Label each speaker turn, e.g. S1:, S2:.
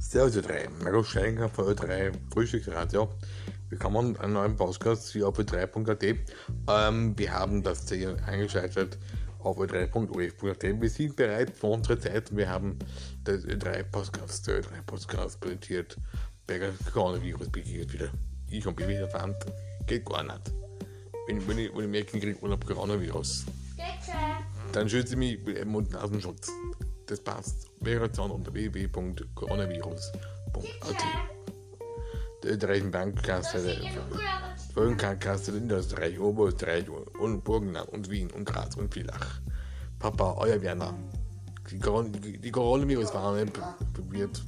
S1: Servus Ö3, Marco Schenker von Ö3 Frühstücksradio. Willkommen einen neuen Podcast hier auf Ö3.at. Ähm, wir haben das hier eingeschaltet auf ö3.uf.at. Wir sind bereit für unsere Zeit. Wir haben das Ö3 Podcast, der Ö3 Podcast präsentiert. Der Coronavirus beginnt wieder. Ich und Baby erfahren, geht gar nicht. Wenn, wenn, ich, wenn ich merke, ich kriege Urlaub Coronavirus, dann schütze ich mich mit Mund-Nasenschutz. Das passt. Migration unter www.coronavirus.at. Der österreichischen Bankenkasse, der Folgenkrankenkasse in Österreich, Oberösterreich und Burgenland und Wien und Graz und Villach. Papa, euer Werner. Die, Corona- die Coronavirus-Warnung probiert